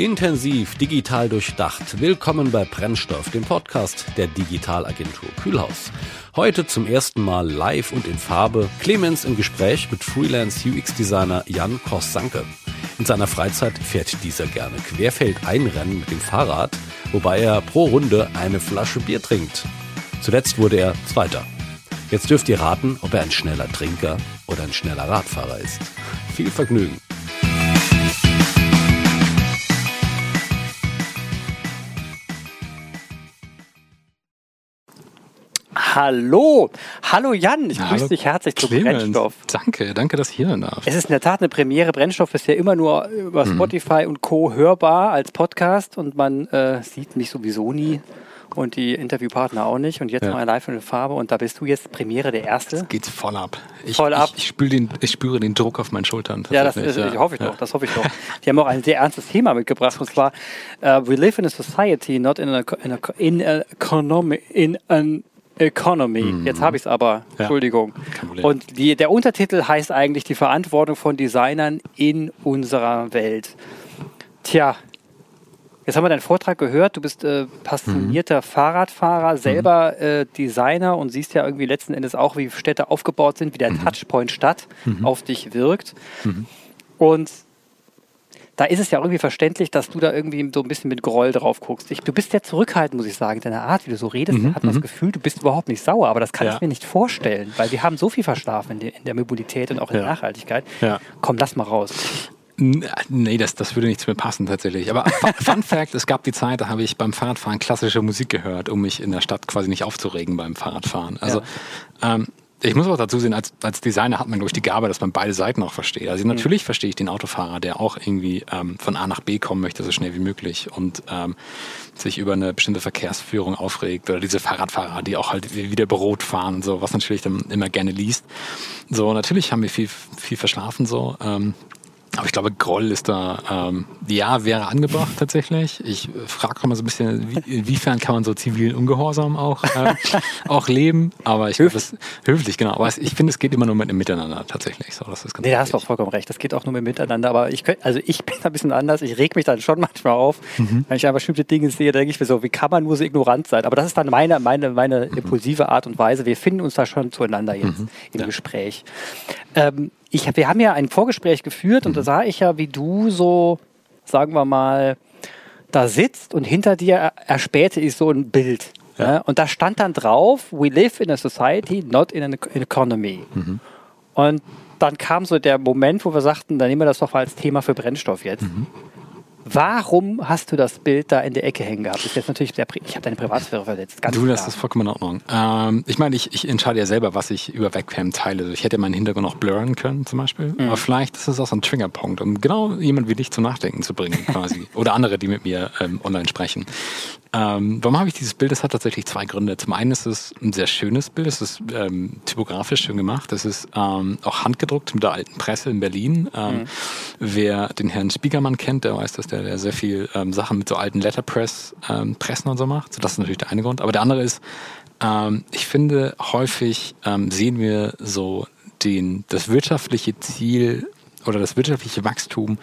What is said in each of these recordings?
Intensiv, digital durchdacht. Willkommen bei Brennstoff, dem Podcast der Digitalagentur Kühlhaus. Heute zum ersten Mal live und in Farbe Clemens im Gespräch mit Freelance UX-Designer Jan Korsanke. In seiner Freizeit fährt dieser gerne Querfeld-Einrennen mit dem Fahrrad, wobei er pro Runde eine Flasche Bier trinkt. Zuletzt wurde er Zweiter. Jetzt dürft ihr raten, ob er ein schneller Trinker oder ein schneller Radfahrer ist. Viel Vergnügen. Hallo, hallo Jan, ich Ja, grüße dich herzlich zu. Brennstoff. Danke, danke, dass ich hier sein darf. Es ist in der Tat eine Premiere. Brennstoff ist ja immer nur über Mhm. Spotify und Co. hörbar als Podcast und man äh, sieht mich sowieso nie und die Interviewpartner auch nicht. Und jetzt Ja. mal live in Farbe und da bist du jetzt Premiere der Erste. Geht's voll ab. Ich, Voll ab. Ich, ich, spüre den, ich spüre den Druck auf meinen Schultern. Ja, das, das, ich hoffe ich ja. doch. Das hoffe ich doch. Die haben auch ein sehr ernstes Thema mitgebracht und zwar äh, We live in a society, not in a, in a, in a economy, in an economy. Jetzt habe ich es aber. Mhm. Ja. Entschuldigung. Und die, der Untertitel heißt eigentlich die Verantwortung von Designern in unserer Welt. Tja. Jetzt haben wir deinen Vortrag gehört. Du bist äh, passionierter Mhm. Fahrradfahrer, selber äh, Designer und siehst ja irgendwie letzten Endes auch, wie Städte aufgebaut sind, wie der Mhm. Touchpoint Stadt auf dich wirkt. Und da ist es ja irgendwie verständlich, dass du da irgendwie so ein bisschen mit Groll drauf guckst. Ich, du bist sehr zurückhaltend, muss ich sagen. In deiner Art, wie du so redest, da hat man das Gefühl, du bist überhaupt nicht sauer. Aber das kann Ja. ich mir nicht vorstellen, weil wir haben so viel verschlafen in der, in der Mobilität und auch in der Ja. Nachhaltigkeit. Ja. Komm, lass mal raus. Nee, das, das würde nicht zu mir passen tatsächlich. Aber Fun- Fact, es gab die Zeit, da habe ich beim Fahrradfahren klassische Musik gehört, um mich in der Stadt quasi nicht aufzuregen beim Fahrradfahren. Also ähm, ich muss auch dazu sehen, als, als Designer hat man, glaube ich, die Gabe, dass man beide Seiten auch versteht. Also natürlich verstehe ich den Autofahrer, der auch irgendwie ähm, von A nach B kommen möchte, so schnell wie möglich und ähm, sich über eine bestimmte Verkehrsführung aufregt oder diese Fahrradfahrer, die auch halt wie wie der Brot fahren und so, was natürlich dann immer gerne liest. So, natürlich haben wir viel, viel verschlafen so. Ähm, aber ich glaube, Groll ist da, ähm, ja, wäre angebracht tatsächlich. Ich frage mal so ein bisschen, wie, inwiefern kann man so zivilen Ungehorsam auch, äh, auch leben. Aber ich glaube, es höflich, genau. Aber ich finde, es geht immer nur mit einem Miteinander tatsächlich. So, das ist ganz Nee, da hast du auch vollkommen recht. Das geht auch nur mit Miteinander. Aber ich könnt, also ich bin da ein bisschen anders. Ich reg mich dann schon manchmal auf, Mhm. wenn ich einfach bestimmte Dinge sehe, denke ich mir so, wie kann man nur so ignorant sein? Aber das ist dann meine, meine, meine Mhm. impulsive Art und Weise. Wir finden uns da schon zueinander jetzt im Ja. Gespräch. Ähm, ich, wir haben ja ein Vorgespräch geführt und da sah ich ja, wie du so, sagen wir mal, da sitzt und hinter dir er- erspähte ich so ein Bild. Ja. Ja. Und da stand dann drauf, we live in a society, not in an economy. Und dann kam so der Moment, wo wir sagten, dann nehmen wir das doch mal als Thema für Brennstoff jetzt. Warum hast du das Bild da in der Ecke hängen gehabt? Ist jetzt natürlich pri- ich habe deine Privatsphäre verletzt. Ganz Du, das klar. ist vollkommen in Ordnung. Ähm, ich meine, ich, ich entscheide ja selber, was ich über Webcam teile. Also Ich hätte meinen Hintergrund auch blurren können, zum Beispiel. Mhm. Aber vielleicht ist es auch so ein Triggerpunkt, um genau jemand wie dich zum Nachdenken zu bringen, quasi. Oder andere, die mit mir ähm, online sprechen. Ähm, warum habe ich dieses Bild? Das hat tatsächlich zwei Gründe. Zum einen ist es ein sehr schönes Bild. Es ist ähm, typografisch schön gemacht. Es ist ähm, auch handgedruckt mit der alten Presse in Berlin. Ähm, Wer den Herrn Spiegermann kennt, der weiß, dass der, der sehr viel ähm, Sachen mit so alten Letterpress ähm, und so macht. So, das ist natürlich der eine Grund. Aber der andere ist, ich finde, häufig sehen wir so den, das wirtschaftliche Ziel oder das wirtschaftliche Wachstum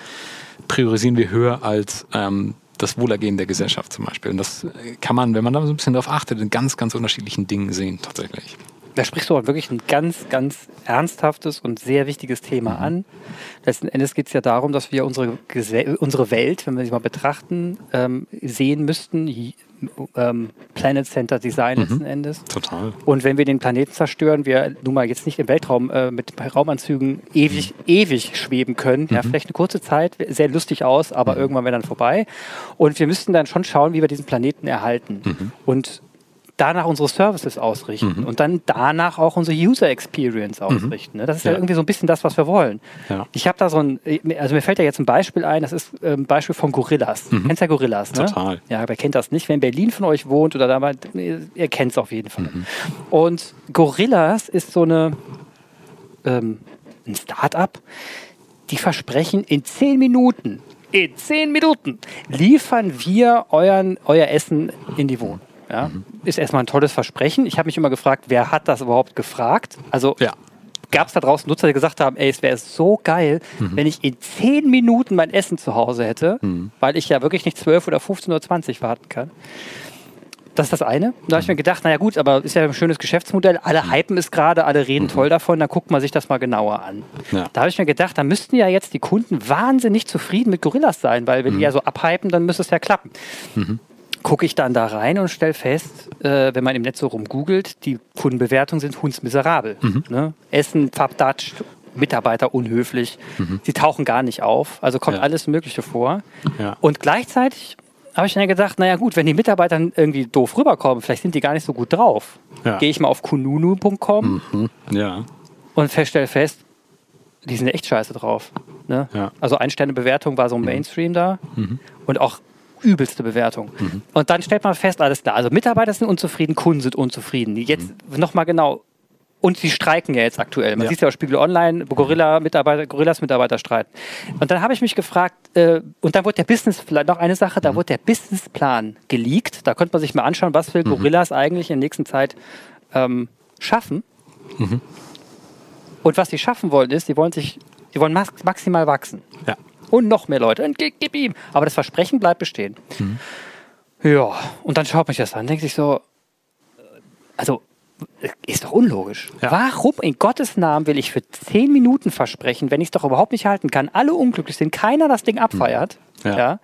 priorisieren wir höher als ähm, das Wohlergehen der Gesellschaft zum Beispiel. Und das kann man, wenn man da so ein bisschen drauf achtet, in ganz, ganz unterschiedlichen Dingen sehen tatsächlich. Da sprichst du auch wirklich ein ganz, ganz ernsthaftes und sehr wichtiges Thema Mhm. an. Letzten Endes geht es ja darum, dass wir unsere, Gese- unsere Welt, wenn wir sie mal betrachten, ähm, sehen müssten, ähm, Planet Center Design letzten Endes. Total. Und wenn wir den Planeten zerstören, wir nun mal jetzt nicht im Weltraum äh, mit Raumanzügen ewig, ewig schweben können, ja, vielleicht eine kurze Zeit, sehr lustig aus, aber irgendwann wäre dann vorbei. Und wir müssten dann schon schauen, wie wir diesen Planeten erhalten. Und danach unsere Services ausrichten und dann danach auch unsere User Experience ausrichten. Ne? Das ist ja. Ja. irgendwie so ein bisschen das, was wir wollen. Ja. Ich habe da so ein, also mir fällt ja jetzt ein Beispiel ein, das ist ein Beispiel von Gorillas. Kennst ja Gorillas, ne? Total. Ja, wer kennt das nicht? Wer in Berlin von euch wohnt oder da mal, ihr kennt es auf jeden Fall. Und Gorillas ist so eine, ähm, ein Start-up, die versprechen, in zehn Minuten, in zehn Minuten liefern wir euren, euer Essen in die Wohnung. Ja? Ist erstmal ein tolles Versprechen. Ich habe mich immer gefragt, wer hat das überhaupt gefragt? Also Ja. gab es da draußen Nutzer, die gesagt haben, ey, es wäre so geil, mhm. wenn ich in zehn Minuten mein Essen zu Hause hätte, mhm. weil ich ja wirklich nicht 12 oder 15 oder 20 warten kann. Das ist das eine. Da habe ich mir gedacht, naja gut, aber ist ja ein schönes Geschäftsmodell. Alle mhm. hypen es gerade, alle reden mhm. toll davon, dann guckt man sich das mal genauer an. Ja. Da habe ich mir gedacht, da müssten ja jetzt die Kunden wahnsinnig zufrieden mit Gorillas sein, weil wenn mhm. die ja so abhypen, dann müsste es ja klappen. Mhm. Gucke ich dann da rein und stelle fest, äh, wenn man im Netz so rumgoogelt, die Kundenbewertungen sind hundsmiserabel. Mhm. Ne? Essen verdatscht, Mitarbeiter unhöflich, mhm. sie tauchen gar nicht auf, also kommt ja. alles Mögliche vor. Ja. Und gleichzeitig habe ich dann gedacht, naja gut, wenn die Mitarbeiter irgendwie doof rüberkommen, vielleicht sind die gar nicht so gut drauf. Ja. Gehe ich mal auf kununu.com mhm. ja. und feststelle fest, die sind echt scheiße drauf. Ne? Ja. Also Ein-Sterne-Bewertung war so ein mhm. Mainstream da mhm. und auch übelste Bewertung. Mhm. Und dann stellt man fest, alles klar, also Mitarbeiter sind unzufrieden, Kunden sind unzufrieden. Jetzt mhm. nochmal genau, und sie streiken ja jetzt aktuell. Man ja. sieht ja auch Spiegel Online, Gorilla Mitarbeiter, Gorillas Mitarbeiter streiten. Und dann habe ich mich gefragt, äh, und dann wurde der Business, vielleicht noch eine Sache, da mhm. wurde der Businessplan geleakt. Da könnte man sich mal anschauen, was will mhm. Gorillas eigentlich in der nächsten Zeit ähm, schaffen. Mhm. Und was sie schaffen wollen, ist, sie wollen sich, sie wollen max maximal wachsen. Ja. Und noch mehr Leute. Und gib, gib ihm. Aber das Versprechen bleibt bestehen. Mhm. Ja, und dann schaut mich das an, denkt sich so, also ist doch unlogisch. Ja. Warum in Gottes Namen will ich für zehn Minuten versprechen, wenn ich es doch überhaupt nicht halten kann? Alle unglücklich sind, keiner das Ding abfeiert. Hm. Ja. ja.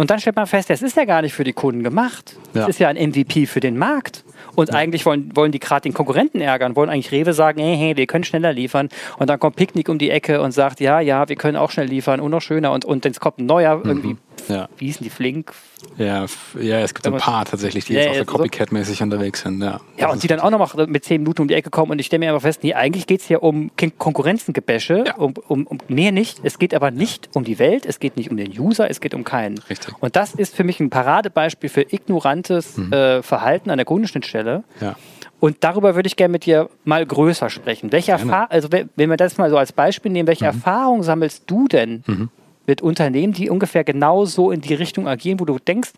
Und dann stellt man fest, es ist ja gar nicht für die Kunden gemacht. Es ja. ist ja ein MVP für den Markt. Und eigentlich wollen, wollen die gerade den Konkurrenten ärgern, wollen eigentlich Rewe sagen, hey, hey, wir können schneller liefern. Und dann kommt Picknick um die Ecke und sagt, ja, ja, wir können auch schnell liefern und noch schöner. Und, und dann kommt ein neuer mhm. irgendwie, ja. wie hießen die, Flink? Ja, ja es gibt ein paar tatsächlich, die ja, jetzt auch so Copycat-mäßig unterwegs sind. Ja, ja und die dann auch noch mit zehn Minuten um die Ecke kommen. Und ich stelle mir aber fest, nee, eigentlich geht es hier um Konkurrenzengebäsche. Ja. Um, um, um, nee, nicht. Es geht aber nicht um die Welt, es geht nicht um den User, es geht um keinen. Richtig. Und das ist für mich ein Paradebeispiel für ignorantes mhm. äh, Verhalten an der Kundenschnittstelle. Ja. Und darüber würde ich gerne mit dir mal größer sprechen. Welche Erfahrung, also wenn wir das mal so als Beispiel nehmen, welche mhm. Erfahrung sammelst du denn mhm mit Unternehmen, die ungefähr genauso in die Richtung agieren, wo du denkst,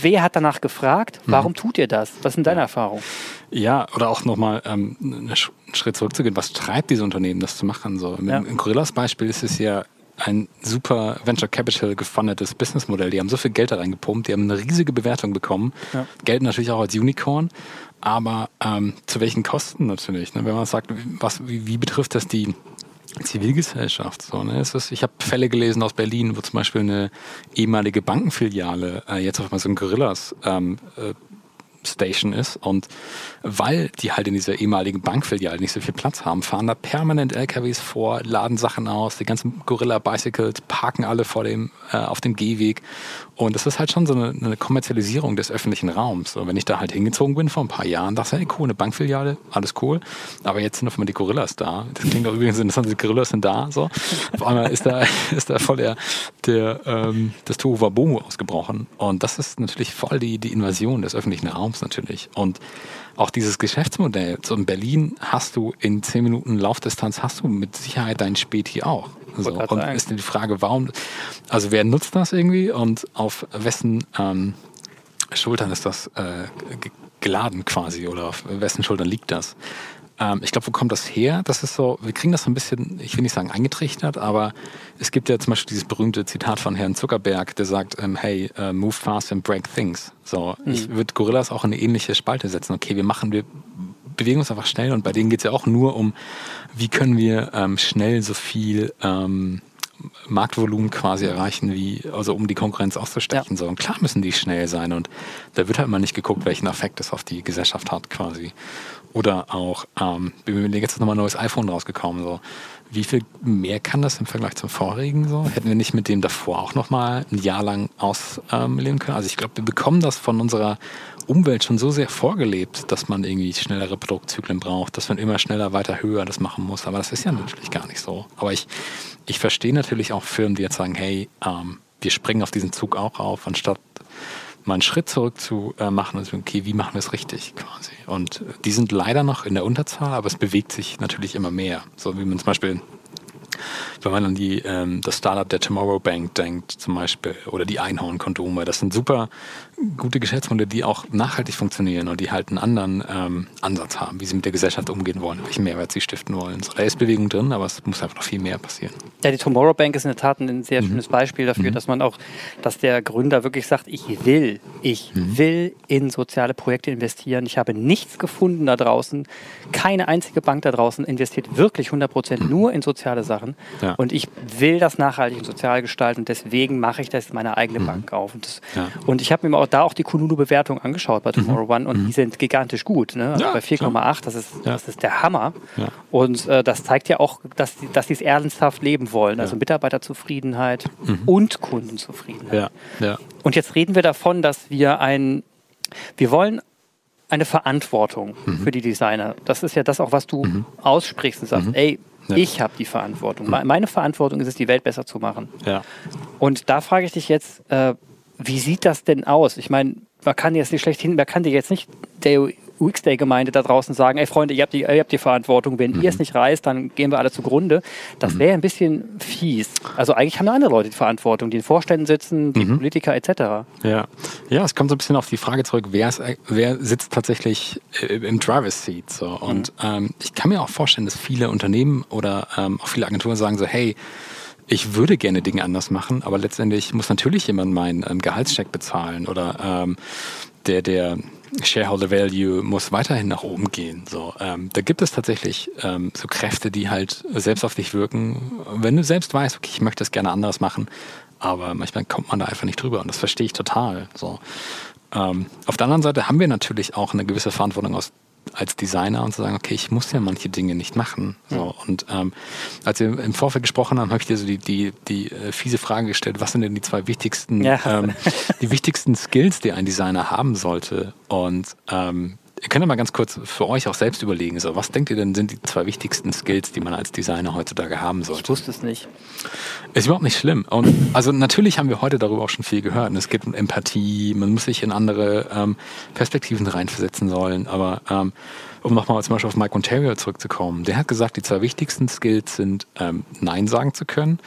wer hat danach gefragt? Mhm. Warum tut ihr das? Was sind deine Erfahrungen? Ja, oder auch nochmal ähm, einen Schritt zurückzugehen. Was treibt diese Unternehmen, das zu machen? So, ja. Im Gorillas Beispiel ist es ja ein super Venture Capital gefundetes Businessmodell. Die haben so viel Geld da reingepumpt, die haben eine riesige Bewertung bekommen, ja. gelten natürlich auch als Unicorn, aber ähm, zu welchen Kosten natürlich? Ne? Wenn man sagt, was, wie, wie betrifft das die Zivilgesellschaft. So, ne? es ist, ich habe Fälle gelesen aus Berlin, wo zum Beispiel eine ehemalige Bankenfiliale äh, jetzt auf einmal so ein Gorillas ähm, äh, Station ist und weil die halt in dieser ehemaligen Bankfiliale nicht so viel Platz haben, fahren da permanent LKWs vor, laden Sachen aus, die ganzen Gorilla Bicycles parken alle vor dem, äh, auf dem Gehweg und das ist halt schon so eine, eine, Kommerzialisierung des öffentlichen Raums. Und wenn ich da halt hingezogen bin vor ein paar Jahren, dachte ich, hey, cool, eine Bankfiliale, alles cool. Aber jetzt sind auf einmal die Gorillas da. Das klingt auch übrigens interessant, die Gorillas sind da. So. Auf einmal ist da, ist da voll der, der ähm, das Tohu Wabohu ausgebrochen. Und das ist natürlich voll die, die Invasion des öffentlichen Raums natürlich. Und auch dieses Geschäftsmodell. So in Berlin hast du in 10 Minuten Laufdistanz hast du mit Sicherheit deinen Späti auch. So. Und sagen. ist die Frage, warum, also wer nutzt das irgendwie und auf wessen ähm, Schultern ist das äh, geladen quasi oder auf wessen Schultern liegt das? Ähm, ich glaube, wo kommt das her? Das ist so, wir kriegen das so ein bisschen, ich will nicht sagen eingetrichtert, aber es gibt ja zum Beispiel dieses berühmte Zitat von Herrn Zuckerberg, der sagt, ähm, hey, uh, move fast and break things. So, mhm. ich würde Gorillas auch in eine ähnliche Spalte setzen. Okay, wir machen, wir bewegen uns einfach schnell und bei denen geht es ja auch nur um, wie können wir ähm, schnell so viel ähm, Marktvolumen quasi erreichen, wie, also um die Konkurrenz auszustechen. Ja. So. Und klar müssen die schnell sein und da wird halt mal nicht geguckt, welchen Effekt das auf die Gesellschaft hat quasi. Oder auch, ähm, jetzt ist nochmal ein neues iPhone rausgekommen, so. Wie viel mehr kann das im Vergleich zum vorigen so? Hätten wir nicht mit dem davor auch nochmal ein Jahr lang ausleben ähm, können? Also ich glaube, wir bekommen das von unserer Umwelt schon so sehr vorgelebt, dass man irgendwie schnellere Produktzyklen braucht, dass man immer schneller, weiter, höher das machen muss. Aber das ist ja natürlich gar nicht so. Aber ich, ich verstehe natürlich auch Firmen, die jetzt sagen, hey, ähm, wir springen auf diesen Zug auch auf, anstatt mal einen Schritt zurück zu äh, machen und sagen, okay, wie machen wir es richtig quasi? Und die sind leider noch in der Unterzahl, aber es bewegt sich natürlich immer mehr. So wie man zum Beispiel Wenn man an die, ähm, das Startup der Tomorrow Bank denkt zum Beispiel oder die Einhorn-Kondome, das sind super gute Geschäftsmodelle, die auch nachhaltig funktionieren und die halt einen anderen ähm, Ansatz haben, wie sie mit der Gesellschaft umgehen wollen, welchen Mehrwert sie stiften wollen. So, da ist Bewegung drin, aber es muss einfach noch viel mehr passieren. Ja, die Tomorrow Bank ist in der Tat ein sehr mhm. schönes Beispiel dafür, mhm. dass man auch, dass der Gründer wirklich sagt, ich will, ich mhm. will in soziale Projekte investieren. Ich habe nichts gefunden da draußen. Keine einzige Bank da draußen investiert wirklich 100 Prozent mhm. nur in soziale Sachen. Ja. Und ich will das nachhaltig und sozial gestalten. Deswegen mache ich das meine eigene mhm. Bank auf. Und, das, ja. und ich habe mir auch da auch die Kununu-Bewertung angeschaut bei Tomorrow mhm. One und mhm. die sind gigantisch gut. Ne? Also ja, bei 4,8, das, ist, das ist der Hammer. Ja. Und äh, das zeigt ja auch, dass, die, dass sie es ernsthaft leben wollen. Also Mitarbeiterzufriedenheit mhm. und Kundenzufriedenheit. Und jetzt reden wir davon, dass wir ein, wir wollen eine Verantwortung mhm. für die Designer. Das ist ja das auch, was du mhm. aussprichst und sagst, mhm. ey, ja. ich habe die Verantwortung. Meine Verantwortung ist es, die Welt besser zu machen. Ja. Und da frage ich dich jetzt, äh, wie sieht das denn aus? Ich meine, man kann jetzt nicht schlecht hin, man kann dir jetzt nicht der UX-Day-Gemeinde da draußen sagen, ey Freunde, ihr habt die, ihr habt die Verantwortung, wenn mhm. ihr es nicht reißt, dann gehen wir alle zugrunde. Das mhm. wäre ein bisschen fies. Also eigentlich haben andere Leute die Verantwortung, die in Vorständen sitzen, die mhm. Politiker etc. Ja. ja, es kommt so ein bisschen auf die Frage zurück, wer, ist, wer sitzt tatsächlich äh, im Driver's Seat. So. Und mhm. ähm, ich kann mir auch vorstellen, dass viele Unternehmen oder ähm, auch viele Agenturen sagen so, hey, ich würde gerne Dinge anders machen, aber letztendlich muss natürlich jemand meinen ähm, Gehaltscheck bezahlen oder ähm, der, der Shareholder Value muss weiterhin nach oben gehen. So, ähm, da gibt es tatsächlich ähm, so Kräfte, die halt selbst auf dich wirken. Wenn du selbst weißt, okay, ich möchte das gerne anders machen, aber manchmal kommt man da einfach nicht drüber und das verstehe ich total. So. Ähm, auf der anderen Seite haben wir natürlich auch eine gewisse Verantwortung aus als Designer und zu sagen, okay, ich muss ja manche Dinge nicht machen. So, und ähm, als wir im Vorfeld gesprochen haben, habe ich dir so die, die, die äh, fiese Frage gestellt, was sind denn die zwei wichtigsten, ja. ähm, die wichtigsten Skills, die ein Designer haben sollte? Und ähm, Ihr könnt ja mal ganz kurz für euch auch selbst überlegen, so, was denkt ihr denn sind die zwei wichtigsten Skills, die man als Designer heutzutage haben sollte? Ich wusste es nicht. Ist überhaupt nicht schlimm. Und also natürlich haben wir heute darüber auch schon viel gehört. es gibt Empathie, man muss sich in andere ähm, Perspektiven reinversetzen sollen. Aber ähm, um nochmal zum Beispiel auf Mike Ontario zurückzukommen, der hat gesagt, die zwei wichtigsten Skills sind ähm, Nein sagen zu können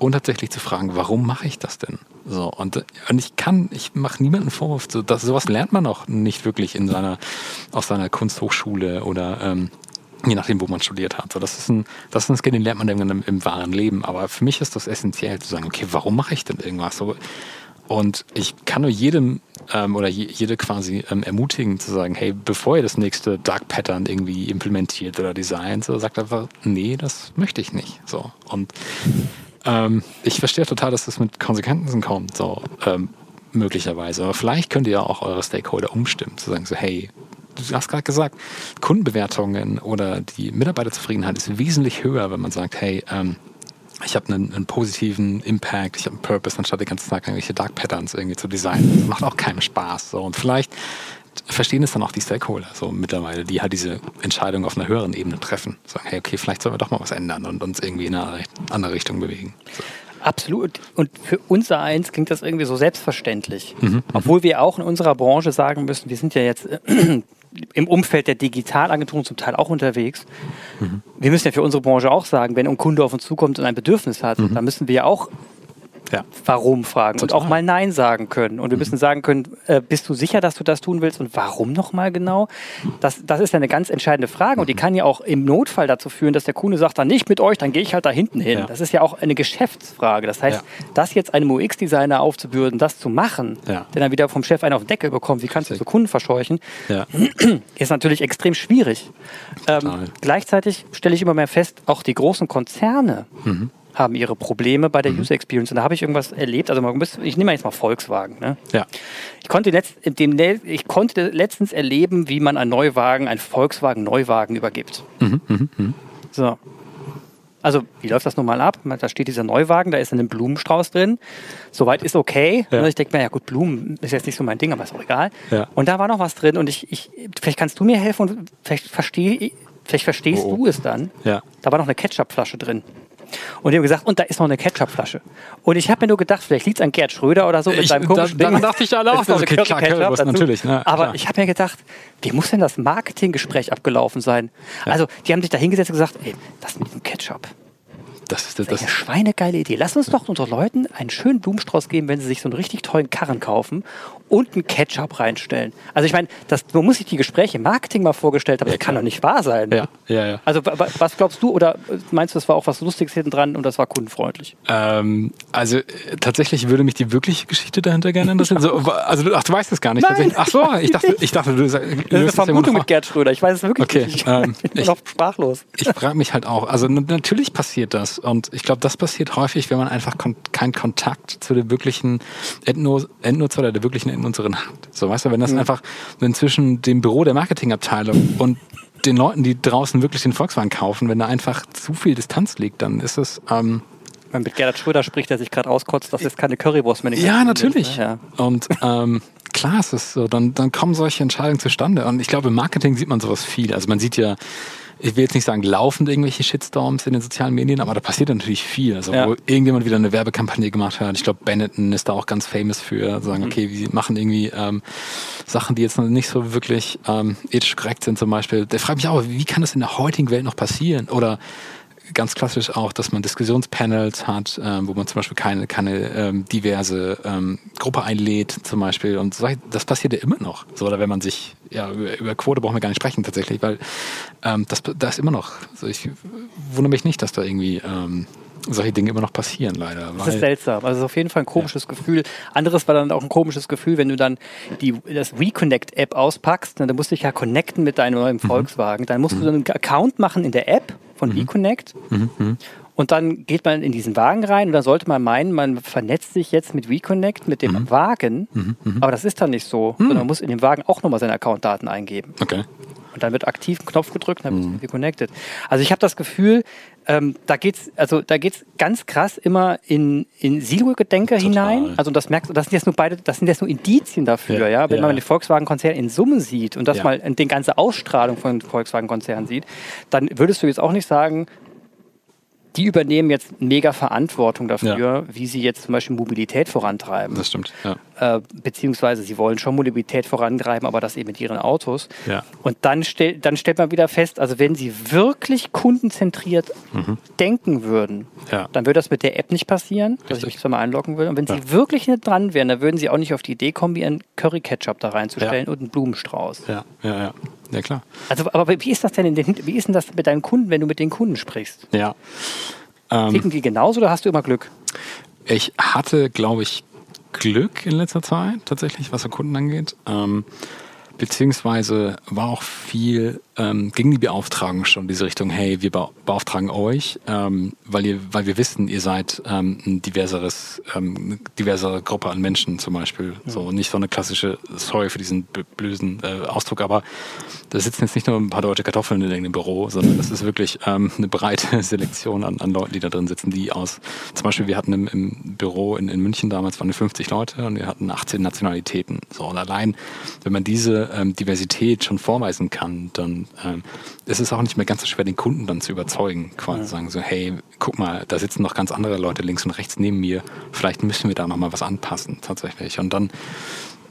und tatsächlich zu fragen, warum mache ich das denn? So, und, und ich kann, ich mache niemanden Vorwurf, so, das, sowas lernt man auch nicht wirklich in seiner, aus seiner Kunsthochschule oder ähm, je nachdem, wo man studiert hat. So, das ist ein, das ist ein Skill, den lernt man dann im, im wahren Leben. Aber für mich ist das essentiell zu sagen, okay, warum mache ich denn irgendwas? So, und ich kann nur jedem ähm, oder je, jede quasi ähm, ermutigen zu sagen, hey, bevor ihr das nächste Dark Pattern irgendwie implementiert oder designt, so sagt einfach, nee, das möchte ich nicht. So. Und ähm, ich verstehe total, dass das mit Konsequenzen kommt, so ähm, möglicherweise. Aber vielleicht könnt ihr ja auch eure Stakeholder umstimmen, zu sagen so, hey, du hast gerade gesagt, Kundenbewertungen oder die Mitarbeiterzufriedenheit ist wesentlich höher, wenn man sagt, hey, ähm, ich habe einen, einen, positiven Impact, ich habe einen Purpose, anstatt den ganzen Tag irgendwelche Dark Patterns irgendwie zu designen. Das macht auch keinen Spaß. So. Und vielleicht verstehen es dann auch die Stakeholder so mittlerweile, die halt diese Entscheidung auf einer höheren Ebene treffen. Sagen, hey, okay, vielleicht sollen wir doch mal was ändern und uns irgendwie in eine andere Richtung bewegen. So. Absolut. Und für unser eins klingt das irgendwie so selbstverständlich. Mhm, mhm. Obwohl wir auch in unserer Branche sagen müssen, wir sind ja jetzt im Umfeld der Digitalagenturen zum Teil auch unterwegs. Mhm. Wir müssen ja für unsere Branche auch sagen, wenn ein Kunde auf uns zukommt und ein Bedürfnis hat, mhm. dann müssen wir ja auch ja. Warum fragen Total. und auch mal Nein sagen können. Und wir mhm. müssen sagen können, äh, bist du sicher, dass du das tun willst und warum nochmal genau? Das, das ist ja eine ganz entscheidende Frage und die mhm. kann ja auch im Notfall dazu führen, dass der Kunde sagt, dann nicht mit euch, dann gehe ich halt da hinten hin. Ja. Das ist ja auch eine Geschäftsfrage. Das heißt, ja. das jetzt einem UX-Designer aufzubürden, das zu machen, ja. der dann wieder vom Chef einen auf den Deckel bekommt, wie kannst du so Kunden verscheuchen, ist natürlich extrem schwierig. Ähm, gleichzeitig stelle ich immer mehr fest, auch die großen Konzerne mhm haben ihre Probleme bei der mhm. User Experience. Und da habe ich irgendwas erlebt. Also ich nehme jetzt mal Volkswagen. Ne? Ja. Ich konnte, letzt, dem, ich konnte letztens erleben, wie man einen Neuwagen, einen Volkswagen Neuwagen übergibt. Mhm, mh, mh. So. Also, wie läuft das nun mal ab? Da steht dieser Neuwagen, da ist ein Blumenstrauß drin. Soweit ist okay. Ja. Ich denke mir, ja gut, Blumen ist jetzt nicht so mein Ding, aber ist auch egal. Ja. Und da war noch was drin und ich, ich vielleicht kannst du mir helfen und vielleicht, versteh, vielleicht verstehst oh, oh. du es dann. Ja. Da war noch eine Ketchupflasche drin. Und die haben gesagt, und da ist noch eine Ketchupflasche. Und ich habe mir nur gedacht, vielleicht liegt es an Gerd Schröder oder so mit ich, seinem komischen da, Ding. dachte ich alle auch, so Ketchup dazu. natürlich. Ne, Aber klar. ich habe mir gedacht, wie muss denn das Marketinggespräch abgelaufen sein? Ja. Also, die haben sich da hingesetzt und gesagt, ey, das mit dem Ketchup. Das ist Das das. eine schweinegeile Idee. Lass uns doch unseren Leuten einen schönen Blumenstrauß geben, wenn sie sich so einen richtig tollen Karren kaufen und einen Ketchup reinstellen. Also ich meine, man muss sich die Gespräche im Marketing mal vorgestellt haben, Ja, das kann doch nicht wahr sein. ja, ja, ja. Also wa- wa- was glaubst du oder meinst du, das war auch was Lustiges hinten dran und das war kundenfreundlich? Ähm, also äh, tatsächlich würde mich die wirkliche Geschichte dahinter gerne interessieren. So, also ach, du weißt es gar nicht. Nein, tatsächlich. Ach so, ich dachte, ich dachte, du sag- Das ist eine Vermutung mit Gerd Schröder. Ich weiß es wirklich Okay, nicht. ähm, ich bin ich- noch sprachlos. Ich frage mich halt auch, also natürlich passiert das und ich glaube, das passiert häufig, wenn man einfach kon keinen Kontakt zu der wirklichen Endnutzer oder der wirklichen Endnutzerin hat. So, weißt du, wenn das einfach wenn zwischen dem Büro der Marketingabteilung und den Leuten, die draußen wirklich den Volkswagen kaufen, wenn da einfach zu viel Distanz liegt, dann ist es ähm, Wenn mit Gerhard Schröder spricht, der sich gerade auskotzt, dass jetzt keine Currywurst mehr ja natürlich. ne? Und ähm, klar ist es so, dann, dann kommen solche Entscheidungen zustande. Und ich glaube, im Marketing sieht man sowas viel. Also man sieht ja, ich will jetzt nicht sagen, laufend irgendwelche Shitstorms in den sozialen Medien, aber da passiert natürlich viel. Also Ja. wo irgendjemand wieder eine Werbekampagne gemacht hat. Ich glaube, Benetton ist da auch ganz famous für, sagen, okay, wir machen irgendwie ähm, Sachen, die jetzt noch nicht so wirklich ähm, ethisch korrekt sind zum Beispiel. Der fragt mich auch, wie kann das in der heutigen Welt noch passieren? Oder ganz klassisch auch, dass man Diskussionspanels hat, ähm, wo man zum Beispiel keine, keine ähm, diverse ähm, Gruppe einlädt, zum Beispiel. Und so, das passiert ja immer noch. So, oder wenn man sich, ja, über, über Quote brauchen wir gar nicht sprechen tatsächlich, weil ähm, das, das ist immer noch. So, ich wundere mich nicht, dass da irgendwie ähm, solche Dinge immer noch passieren, leider. Das ist seltsam. Also es ist auf jeden Fall ein komisches Gefühl. Anderes war dann auch ein komisches Gefühl, wenn du dann die, das Reconnect-App auspackst. ne, Dann musst du dich ja connecten mit deinem neuen Volkswagen. Dann musst du dann einen Account machen in der App von Reconnect. Und dann geht man in diesen Wagen rein und dann sollte man meinen, man vernetzt sich jetzt mit Reconnect, mit dem Wagen. Aber das ist dann nicht so. Sondern man muss in dem Wagen auch nochmal seine Accountdaten eingeben. okay. Und dann wird aktiv ein Knopf gedrückt und dann bist du reconnected. Also ich habe das Gefühl, ähm, da geht's, also da geht's ganz krass immer in, in Silo-Gedenke hinein. Also das merkst du, das sind jetzt nur beide, das sind jetzt nur Indizien dafür, ja. Ja, Wenn ja. man den Volkswagen-Konzern in Summe sieht und das Ja. mal in die ganze Ausstrahlung von Volkswagen-Konzern sieht, dann würdest du jetzt auch nicht sagen, die übernehmen jetzt mega Verantwortung dafür, wie sie jetzt zum Beispiel Mobilität vorantreiben Das stimmt. Ja. Äh, beziehungsweise sie wollen schon Mobilität vorantreiben, aber das eben mit ihren Autos. Ja. Und dann, stell, dann stellt man wieder fest, also wenn sie wirklich kundenzentriert denken würden, Mhm. Ja. dann würde das mit der App nicht passieren, dass ich Richtig. mich zwar mal einloggen will. Und wenn sie wirklich nicht dran wären, dann würden sie auch nicht auf die Idee kommen, ihren Curry-Ketchup da reinzustellen und einen Blumenstrauß. Ja, ja, ja. Ja, klar. Also, aber wie ist das denn in den, wie ist denn das mit deinen Kunden, wenn du mit den Kunden sprichst? Ja. Ähm, Ticken die genauso oder hast du immer Glück? Ich hatte, glaube ich, Glück in letzter Zeit, tatsächlich, was Kunden angeht. Ähm, beziehungsweise war auch viel, ähm, ging die Beauftragung schon in diese Richtung, hey, wir beauftragen euch, ähm, weil, ihr, weil wir wissen, ihr seid ähm, ein diverseres, ähm, eine diversere Gruppe an Menschen zum Beispiel. So nicht so eine klassische, sorry für diesen b- blösen äh, Ausdruck, aber da sitzen jetzt nicht nur ein paar deutsche Kartoffeln in irgendeinem Büro, sondern das ist wirklich ähm, eine breite Selektion an, an Leuten, die da drin sitzen, die aus, zum Beispiel wir hatten im, im Büro in, in München damals waren wir 50 Leute und wir hatten 18 Nationalitäten. So und allein, wenn man diese ähm, Diversität schon vorweisen kann, dann ähm, ist es auch nicht mehr ganz so schwer, den Kunden dann zu überzeugen, quasi sagen so, hey, guck mal, da sitzen noch ganz andere Leute links und rechts neben mir, vielleicht müssen wir da noch mal was anpassen tatsächlich. Und dann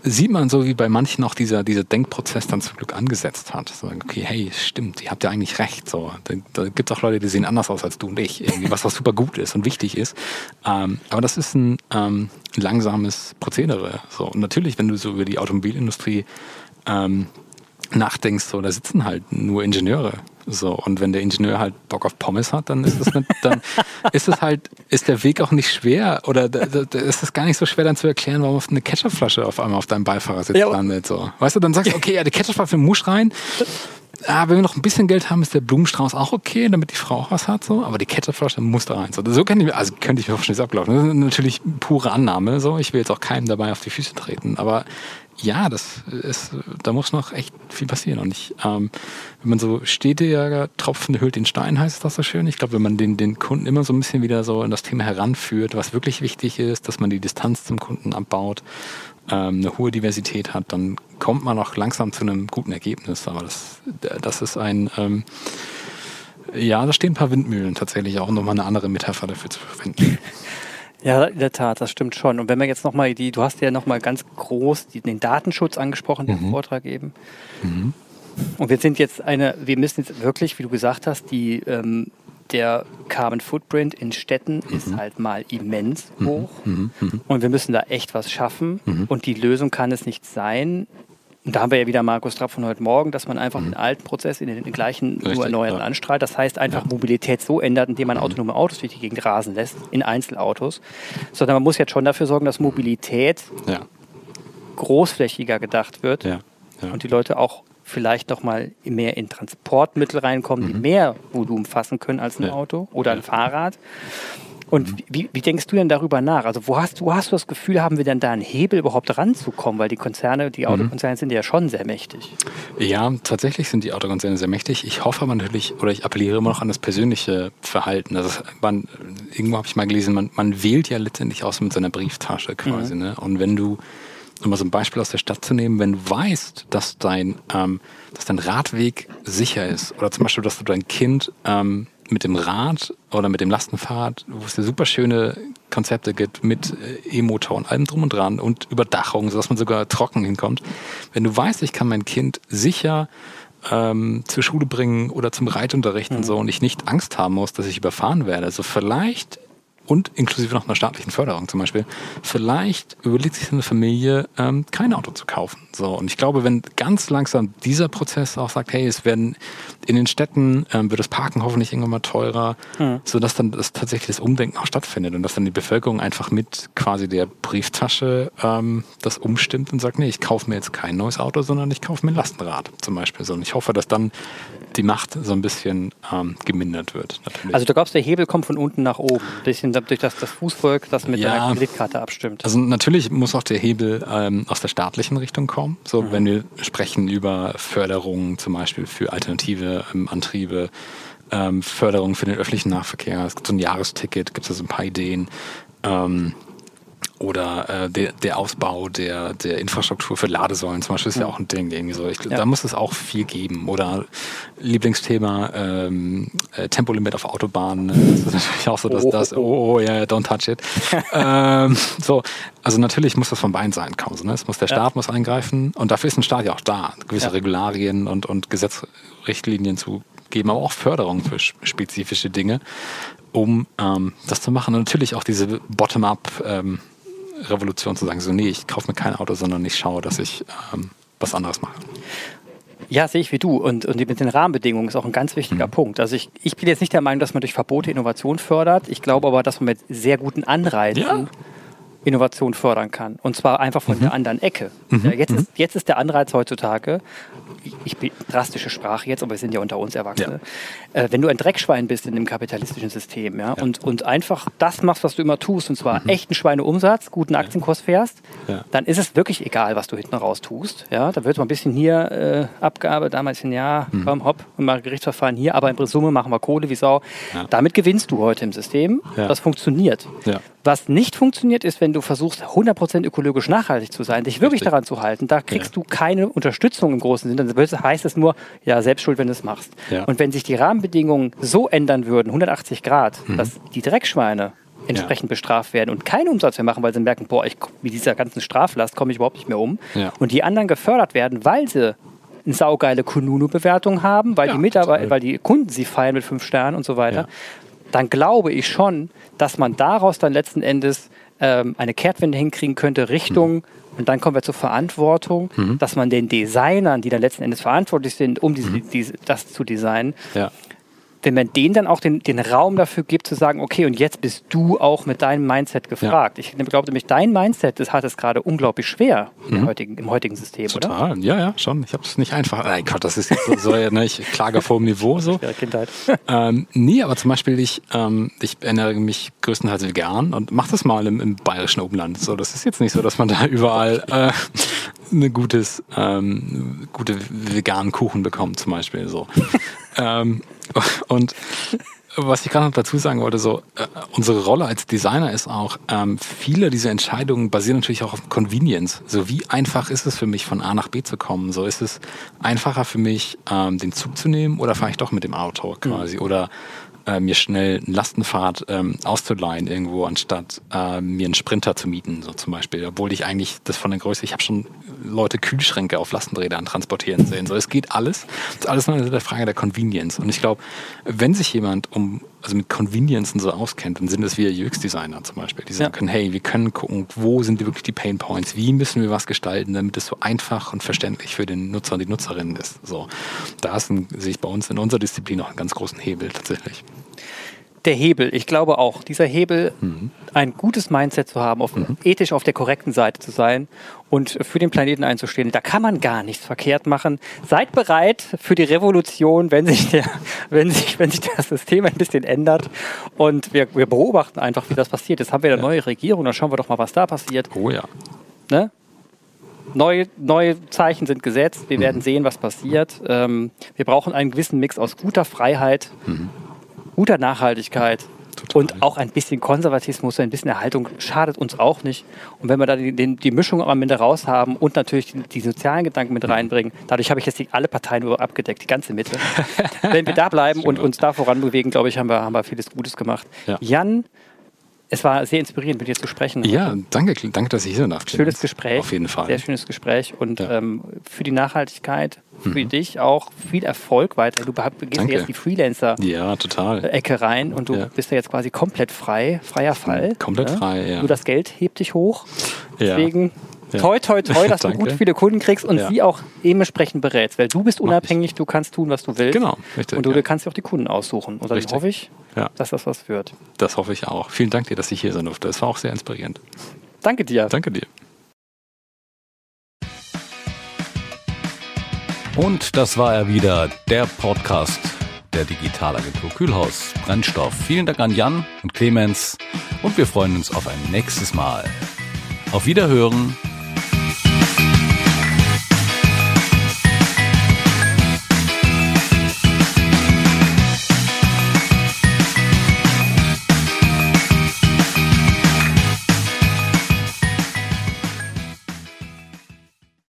sieht man so, wie bei manchen auch dieser, dieser Denkprozess dann zum Glück angesetzt hat. So, okay, hey, stimmt, ihr habt ja eigentlich recht. So, da, da gibt es auch Leute, die sehen anders aus als du und ich, irgendwie, was auch super gut ist und wichtig ist. Ähm, aber das ist ein ähm, langsames Prozedere. So, und natürlich, wenn du so über die Automobilindustrie ähm, nachdenkst, so, da sitzen halt nur Ingenieure. So, und wenn der Ingenieur halt Bock auf Pommes hat, dann ist das nicht, dann ist es halt, ist der Weg auch nicht schwer oder da, da, ist es gar nicht so schwer dann zu erklären, warum eine Ketchupflasche auf einmal auf deinem Beifahrersitz Ja, landet. So. Weißt du, dann sagst du, okay, ja, die Ketchupflasche muss rein. Ah, wenn wir noch ein bisschen Geld haben, ist der Blumenstrauß auch okay, damit die Frau auch was hat, so. Aber die Ketchupflasche muss da rein. So, so kann ich mir, also könnte ich mir ist abgelaufen. Das ist natürlich pure Annahme, so. Ich will jetzt auch keinem dabei auf die Füße treten. Aber ja, das ist, da muss noch echt viel passieren. Und ich, ähm, wenn man so stetiger Tropfen hüllt den Stein, heißt das so schön. Ich glaube, wenn man den, den Kunden immer so ein bisschen wieder so in das Thema heranführt, was wirklich wichtig ist, dass man die Distanz zum Kunden abbaut, ähm, eine hohe Diversität hat, dann kommt man auch langsam zu einem guten Ergebnis. Aber das, das ist ein, ähm, ja, da stehen ein paar Windmühlen tatsächlich auch, um nochmal eine andere Metapher dafür zu verwenden. Ja, in der Tat, das stimmt schon. Und wenn wir jetzt nochmal die, du hast ja nochmal ganz groß die, den Datenschutz angesprochen, den Vortrag eben. Und wir sind jetzt eine, wir müssen jetzt wirklich, wie du gesagt hast, die, ähm, der Carbon Footprint in Städten mhm. ist halt mal immens Mhm. hoch. Und wir müssen da echt was schaffen. Und die Lösung kann es nicht sein. Und da haben wir ja wieder Markus Trapp von heute Morgen, dass man einfach den alten Prozess in den, den gleichen Mhm. Richtig, nur erneuern ja. anstrahlt. Das heißt einfach Mobilität so ändert, indem man autonome Autos durch die Gegend rasen lässt, in Einzelautos. Sondern man muss jetzt schon dafür sorgen, dass Mobilität Ja, großflächiger gedacht wird ja, ja. und die Leute auch vielleicht noch mal mehr in Transportmittel reinkommen, die mehr Volumen fassen können als ein Mhm. Ja. Auto oder ein Fahrrad. Und wie, wie denkst du denn darüber nach? Also wo hast, wo hast du das Gefühl, haben wir denn da einen Hebel überhaupt ranzukommen? Weil die Konzerne, Mhm. die Autokonzerne sind ja schon sehr mächtig. Ja, tatsächlich sind die Autokonzerne sehr mächtig. Ich hoffe aber natürlich, oder ich appelliere immer noch an das persönliche Verhalten. Also man, irgendwo habe ich mal gelesen, man, man wählt ja letztendlich aus mit seiner Brieftasche quasi. Ne? Und wenn du, um mal so ein Beispiel aus der Stadt zu nehmen, wenn du weißt, dass dein, ähm, dass dein Radweg sicher ist, oder zum Beispiel, dass du dein Kind ähm, mit dem Rad oder mit dem Lastenfahrrad, wo es ja super schöne Konzepte gibt mit äh, E-Motor und allem drum und dran und Überdachung, sodass man sogar trocken hinkommt. Wenn du weißt, ich kann mein Kind sicher ähm, zur Schule bringen oder zum Reitunterricht und so und ich nicht Angst haben muss, dass ich überfahren werde, also vielleicht und inklusive noch einer staatlichen Förderung zum Beispiel, vielleicht überlegt sich eine Familie, ähm, kein Auto zu kaufen. So, und ich glaube, wenn ganz langsam dieser Prozess auch sagt, hey, es werden in den Städten ähm, wird das Parken hoffentlich irgendwann mal teurer, sodass dann das tatsächlich das Umdenken auch stattfindet und dass dann die Bevölkerung einfach mit quasi der Brieftasche ähm, das umstimmt und sagt, nee, ich kaufe mir jetzt kein neues Auto, sondern ich kaufe mir ein Lastenrad zum Beispiel. So, und ich hoffe, dass dann die Macht so ein bisschen ähm, gemindert wird. Natürlich. Also du glaubst, der Hebel kommt von unten nach oben. Ein bisschen durch das, das Fußvolk, das mit Ja. der Kreditkarte abstimmt. Also natürlich muss auch der Hebel ähm, aus der staatlichen Richtung kommen. So, wenn wir sprechen über Förderungen zum Beispiel für alternative ähm, Antriebe, ähm, Förderung für den öffentlichen Nahverkehr. Es gibt so ein Jahresticket, gibt es so ein paar Ideen. Ähm, oder äh, der, der Ausbau der, der Infrastruktur für Ladesäulen zum Beispiel ist ja auch ein Ding irgendwie so. Ich, Ja. Da muss es auch viel geben. Oder Lieblingsthema ähm, äh, Tempolimit auf Autobahnen. Das ist natürlich auch so, dass Oh, das, oh, oh, ja, don't touch it. ähm, so, also natürlich muss das von beiden Seiten kommen. So, ne? Es muss der Staat muss eingreifen und dafür ist ein Staat ja auch da, gewisse Ja. Regularien und, und Gesetzrichtlinien zu geben, aber auch Förderung für sch- spezifische Dinge, um ähm, das zu machen. Und natürlich auch diese Bottom-up ähm, Revolution zu sagen, so nee, ich kaufe mir kein Auto, sondern ich schaue, dass ich ähm, was anderes mache. Ja, sehe ich wie du. Und, und mit den Rahmenbedingungen ist auch ein ganz wichtiger Mhm. Punkt. Also ich, ich bin jetzt nicht der Meinung, dass man durch Verbote Innovation fördert. Ich glaube aber, dass man mit sehr guten Anreizen Ja. Innovation fördern kann. Und zwar einfach Mhm. von der anderen Ecke. Ja, jetzt, ist, jetzt ist der Anreiz heutzutage, ich, bin drastische Sprache jetzt, aber wir sind ja unter uns Erwachsene, äh, wenn du ein Dreckschwein bist in dem kapitalistischen System ja, Und, und einfach das machst, was du immer tust, und zwar echten Schweineumsatz, guten Aktienkurs fährst, Mhm. Ja. dann ist es wirklich egal, was du hinten raus tust. Ja, da wird mal ein bisschen hier äh, Abgabe, damals ein Jahr, Mhm. komm, hopp, und mal Gerichtsverfahren hier, aber in Summe machen wir Kohle wie Sau. Ja. Damit gewinnst du heute im System. Ja. Das funktioniert. Ja. Was nicht funktioniert, ist, wenn du versuchst, 100% ökologisch nachhaltig zu sein, dich wirklich Richtig. daran zu halten. Da kriegst du keine Unterstützung im großen Sinne. Dann heißt es nur, ja, selbst schuld, wenn du es machst. Ja. Und wenn sich die Rahmenbedingungen so ändern würden, 180 Grad, Mhm. dass die Dreckschweine entsprechend bestraft werden und keinen Umsatz mehr machen, weil sie merken, boah, ich, mit dieser ganzen Straflast komme ich überhaupt nicht mehr um. Ja. Und die anderen gefördert werden, weil sie eine saugeile Kununu-Bewertung haben, weil, Ja, die Mitarbeiter, weil die Kunden sie feiern mit fünf Sternen und so weiter Ja. Dann glaube ich schon, dass man daraus dann letzten Endes ähm, eine Kehrtwende hinkriegen könnte Richtung, Mhm. und dann kommen wir zur Verantwortung, dass man den Designern, die dann letzten Endes verantwortlich sind, um diese, diese, das zu designen, Ja. Wenn man denen dann auch den, den Raum dafür gibt, zu sagen, okay, und jetzt bist du auch mit deinem Mindset gefragt. Ich glaube nämlich, dein Mindset das hat es gerade unglaublich schwer im, heutigen, im heutigen System, oder? Total, ja, ja, schon. Ich habe es nicht einfach. Nein, Gott, das ist jetzt so, so ne, ich klage auf hohem Niveau so. Ja, Kindheit. Ähm, nee, aber zum Beispiel, ich, ähm, ich ernähre mich größtenteils vegan und mache das mal im, im bayerischen Umland. So, das ist jetzt nicht so, dass man da überall äh, eine gutes, ähm, gute veganen Kuchen bekommt, zum Beispiel. So. Ähm, und was ich gerade noch dazu sagen wollte, so äh, unsere Rolle als Designer ist auch, ähm, viele dieser Entscheidungen basieren natürlich auch auf Convenience. So wie einfach ist es für mich, von A nach B zu kommen? So ist es einfacher für mich, ähm, den Zug zu nehmen oder fahre ich doch mit dem Auto quasi? Oder äh, mir schnell ein Lastenfahrrad ähm, auszuleihen irgendwo, anstatt äh, mir einen Sprinter zu mieten, so zum Beispiel. Obwohl ich eigentlich das von der Größe, ich habe schon Leute Kühlschränke auf Lastenrädern transportieren sehen. So, es geht alles. Das ist alles nur eine Frage der Convenience. Und ich glaube, wenn sich jemand um also mit Convenience und so auskennt, dann sind es wir UX-Designer zum Beispiel, die sagen ja. können, hey, wir können gucken, wo sind wirklich die Pain Points, wie müssen wir was gestalten, damit es so einfach und verständlich für den Nutzer und die Nutzerin ist. So, da ist ein, sehe ich bei uns in unserer Disziplin noch einen ganz großen Hebel tatsächlich der Hebel. Ich glaube auch, dieser Hebel, mhm. ein gutes Mindset zu haben, auf, mhm. ethisch auf der korrekten Seite zu sein und für den Planeten einzustehen. Da kann man gar nichts verkehrt machen. Seid bereit für die Revolution, wenn sich, der, wenn sich, wenn sich das System ein bisschen ändert. Und wir, wir beobachten einfach, wie das passiert. Jetzt haben wir eine neue Regierung, dann schauen wir doch mal, was da passiert. Oh ja. Ne? Neue, neue Zeichen sind gesetzt. Wir mhm. werden sehen, was passiert. Ähm, wir brauchen einen gewissen Mix aus guter Freiheit. Mhm guter Nachhaltigkeit Total. und auch ein bisschen Konservatismus, ein bisschen Erhaltung schadet uns auch nicht. Und wenn wir da die, die, die Mischung am Ende raus haben und natürlich die, die sozialen Gedanken mit reinbringen, dadurch habe ich jetzt die, alle Parteien abgedeckt, die ganze Mitte. wenn wir da bleiben und uns da voranbewegen, glaube ich, haben wir, haben wir vieles Gutes gemacht. Ja. Jan, es war sehr inspirierend, mit dir zu sprechen. Ja, danke, danke, dass ich hier darf. Schönes Gespräch. Auf jeden Fall. Sehr schönes Gespräch und ja. ähm, für die Nachhaltigkeit, für mhm. dich auch viel Erfolg weiter. Du gehst danke. jetzt die Freelancer-Ecke ja, rein und du ja. bist ja jetzt quasi komplett frei, freier Fall. Komplett ne? frei, ja. Nur das Geld hebt dich hoch. Deswegen ja. toi, toi, toi, dass du gut viele Kunden kriegst und ja. sie auch dementsprechend berätst. Weil du bist unabhängig, du kannst tun, was du willst. Genau, richtig. Und du ja. kannst dir auch die Kunden aussuchen. Und dann richtig. hoffe ich, dass das was wird. Das hoffe ich auch. Vielen Dank dir, dass ich hier sein durfte. Es war auch sehr inspirierend. Danke dir. Danke dir. Und das war er wieder, der Podcast der Digitalagentur Kühlhaus Brennstoff. Vielen Dank an Jan und Clemens und wir freuen uns auf ein nächstes Mal. Auf Wiederhören